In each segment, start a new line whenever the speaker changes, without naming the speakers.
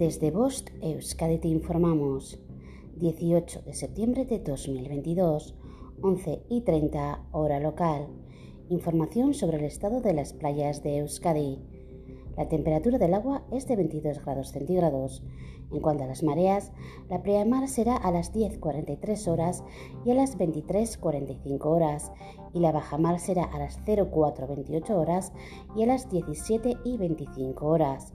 Desde Bost Euskadi te informamos. 18 de septiembre de 2022, 11 y 30 hora local. Información sobre el estado de las playas de Euskadi. La temperatura del agua es de 22 grados centígrados. En cuanto a las mareas, la pleamar será a las 10.43 horas y a las 23.45 horas, y la bajamar será a las 04.28 horas y a las 17.25 horas.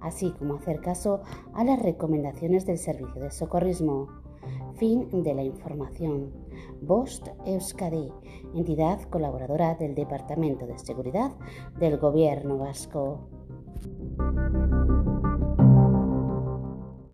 así como hacer caso a las recomendaciones del servicio de socorrismo. Fin de la información. Bost Euskadi, entidad colaboradora del Departamento de Seguridad del Gobierno Vasco.